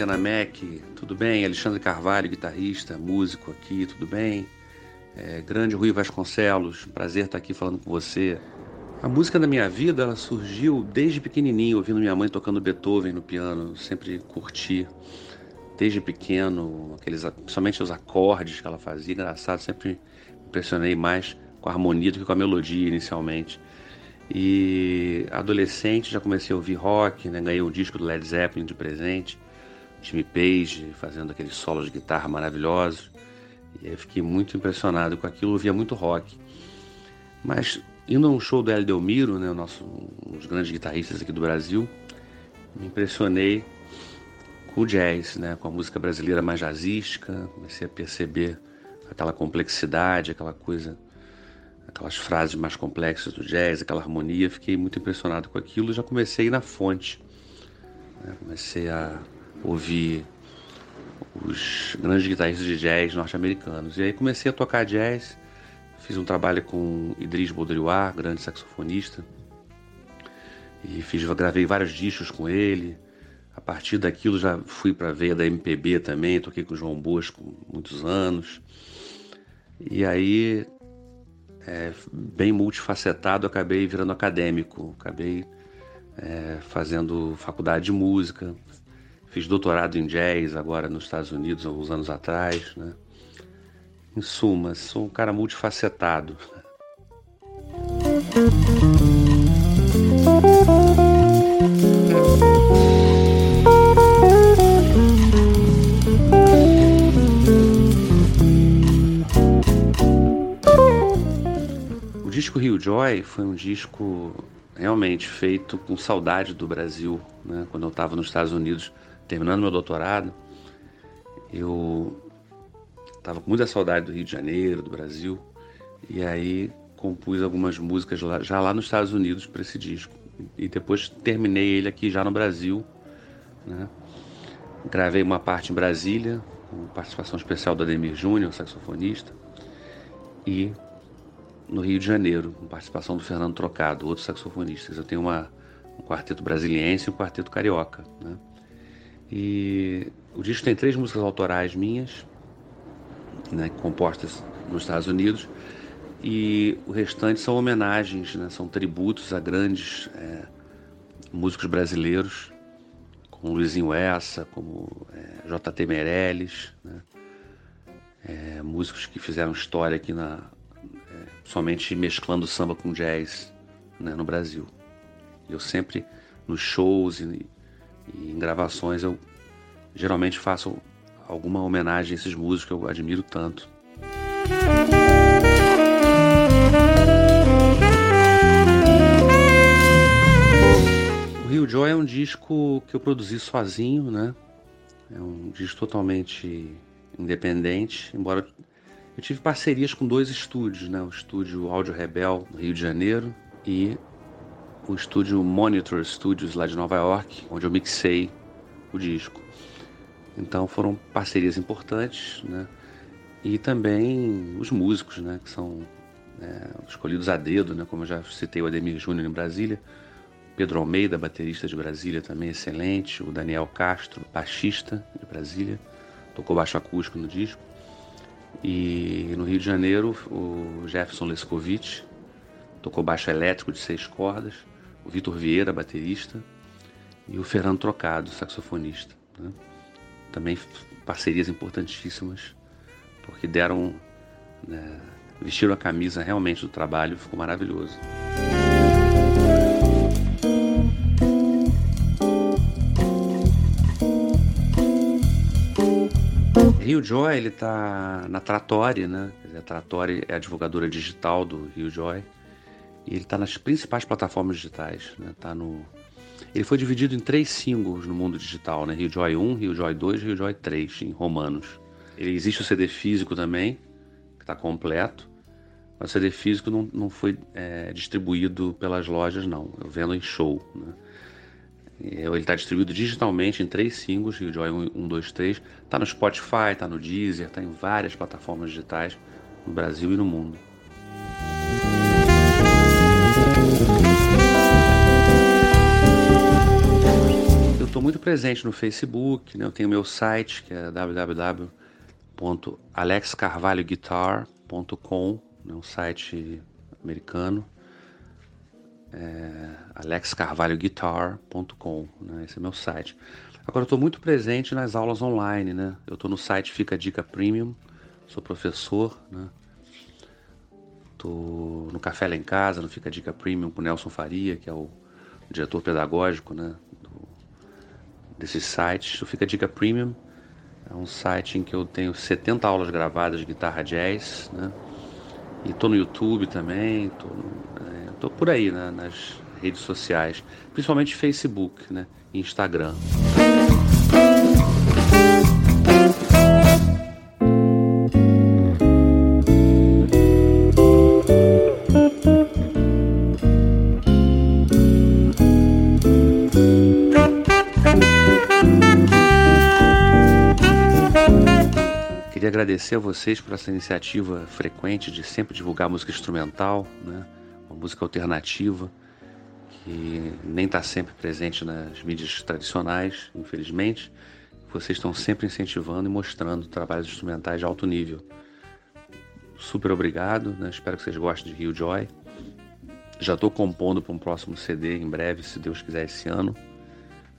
Antena Mac, tudo bem? Alexandre Carvalho, guitarrista, músico aqui, tudo bem? É, grande Rui Vasconcelos, prazer estar aqui falando com você. A música da minha vida ela surgiu desde pequenininho, ouvindo minha mãe tocando Beethoven no piano, sempre curti. Desde pequeno, aqueles, principalmente os acordes que ela fazia, engraçado, sempre me impressionei mais com a harmonia do que com a melodia inicialmente. E adolescente já comecei a ouvir rock, né? ganhei um disco do Led Zeppelin de presente, Jimmy Page fazendo aqueles solos de guitarra maravilhosos. E eu fiquei muito impressionado com aquilo, ouvia muito rock. Mas indo a um show do El Delmiro, né, o nosso, um dos grandes guitarristas aqui do Brasil, me impressionei com o jazz, né, com a música brasileira mais jazzística, comecei a perceber aquela complexidade, aquela coisa aquelas frases mais complexas do jazz, aquela harmonia, fiquei muito impressionado com aquilo e já comecei na fonte. Né? Comecei a ouvir os grandes guitarristas de jazz norte-americanos. E aí comecei a tocar jazz, fiz um trabalho com Idris Baudrillard, grande saxofonista, e fiz, gravei vários discos com ele. A partir daquilo já fui para a veia da MPB também, toquei com o João Bosco muitos anos. E aí é, bem multifacetado, acabei virando acadêmico, acabei é, fazendo faculdade de música, fiz doutorado em jazz agora nos Estados Unidos, alguns anos atrás, né? Em suma, sou um cara multifacetado. disco Rio Joy foi um disco realmente feito com saudade do Brasil. Né? Quando eu estava nos Estados Unidos terminando meu doutorado, eu estava com muita saudade do Rio de Janeiro, do Brasil, e aí compus algumas músicas lá, já lá nos Estados Unidos para esse disco. E depois terminei ele aqui já no Brasil. Né? Gravei uma parte em Brasília, com participação especial do Ademir Júnior, saxofonista, e no Rio de Janeiro, com participação do Fernando Trocado, outro saxofonista. Eu tenho uma, um quarteto brasiliense e um quarteto carioca. Né? E o disco tem três músicas autorais minhas, né, compostas nos Estados Unidos, e o restante são homenagens, né, são tributos a grandes é, músicos brasileiros, como Luizinho Essa, como é, J.T. Meirelles, né, é, músicos que fizeram história aqui na, somente mesclando samba com jazz né, no Brasil. Eu sempre, nos shows e, e, em gravações, eu geralmente faço alguma homenagem a esses músicos que eu admiro tanto. O Rio Joy é um disco que eu produzi sozinho, né? É um disco totalmente independente, embora eu tive parcerias com dois estúdios, né? O estúdio Áudio Rebel, no Rio de Janeiro, e o estúdio Monitor Studios, lá de Nova York, onde eu mixei o disco. Então foram parcerias importantes, né? E também os músicos, né? Que são é, escolhidos a dedo, né? Como eu já citei o Ademir Júnior em Brasília. Pedro Almeida, baterista de Brasília, também excelente. O Daniel Castro, baixista de Brasília, tocou baixo acústico no disco. E no Rio de Janeiro, o Jefferson Lescovitch tocou baixo elétrico de seis cordas, o Vitor Vieira, baterista, e o Fernando Trocado, saxofonista. Né? Também parcerias importantíssimas, porque deram, né, vestiram a camisa realmente do trabalho, ficou maravilhoso. Rio Joy ele está na Trattori, né? A Trattori é a divulgadora digital do Rio Joy e ele está nas principais plataformas digitais, né? Tá no ele foi dividido em três singles no mundo digital, né? Rio Joy 1, Rio Joy 2 e Rio Joy 3 em romanos. Ele existe o CD físico também, que está completo, mas o CD físico não, não foi é, distribuído pelas lojas, não. Eu vendo em show, né? Ele está distribuído digitalmente em três singles, Rio Joy 1, 2, 3. Está no Spotify, está no Deezer, está em várias plataformas digitais no Brasil e no mundo. Muito presente no Facebook, né? eu tenho meu site que é www.alexcarvalhoguitar.com, né? um site americano. É, alexcarvalhoguitar.com, né? esse é meu site. Agora eu estou muito presente nas aulas online, né? Eu estou no site Fica Dica Premium, sou professor, né? No Café Lá em Casa, no Fica Dica Premium com Nelson Faria, que é o diretor pedagógico, né? Desses sites. O Fica Dica Premium é um site em que eu tenho 70 aulas gravadas de guitarra jazz, né? E tô no YouTube também, tô, é, tô por aí né? nas redes sociais, principalmente Facebook, né? Instagram. Agradecer a vocês por essa iniciativa frequente de sempre divulgar música instrumental, né? uma música alternativa, que nem está sempre presente nas mídias tradicionais, infelizmente. Vocês estão sempre incentivando e mostrando trabalhos instrumentais de alto nível. Super obrigado, né? espero que vocês gostem de Rio Joy. Já estou compondo para um próximo CD em breve, se Deus quiser, esse ano.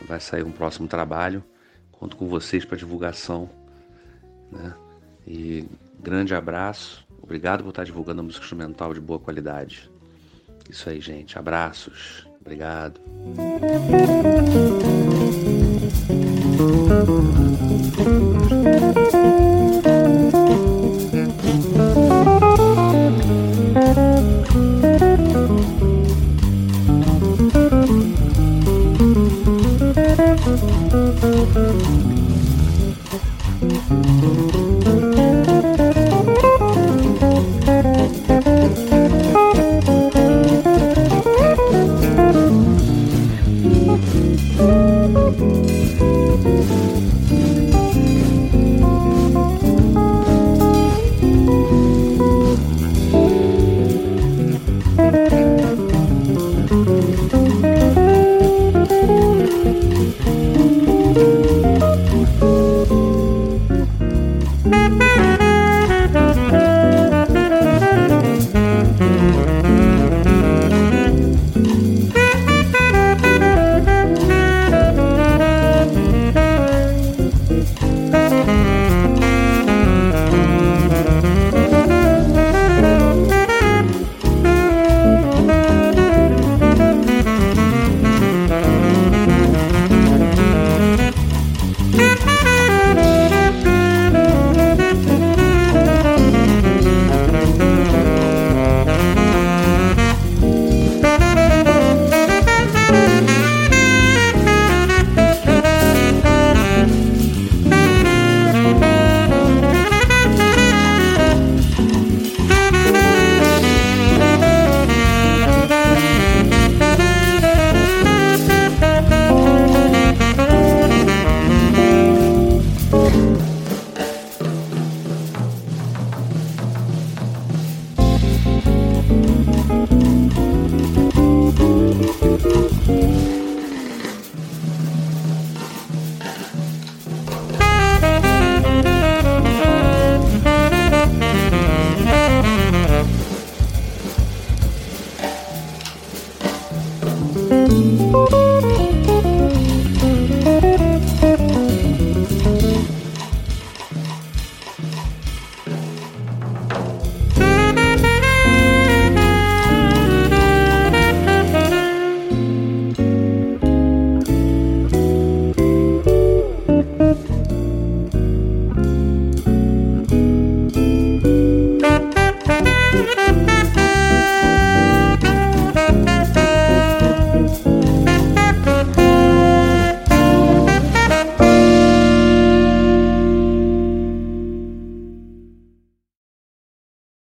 Vai sair um próximo trabalho. Conto com vocês para divulgação. Né? E grande abraço. Obrigado por estar divulgando a música instrumental de boa qualidade. Isso aí, gente. Abraços. Obrigado.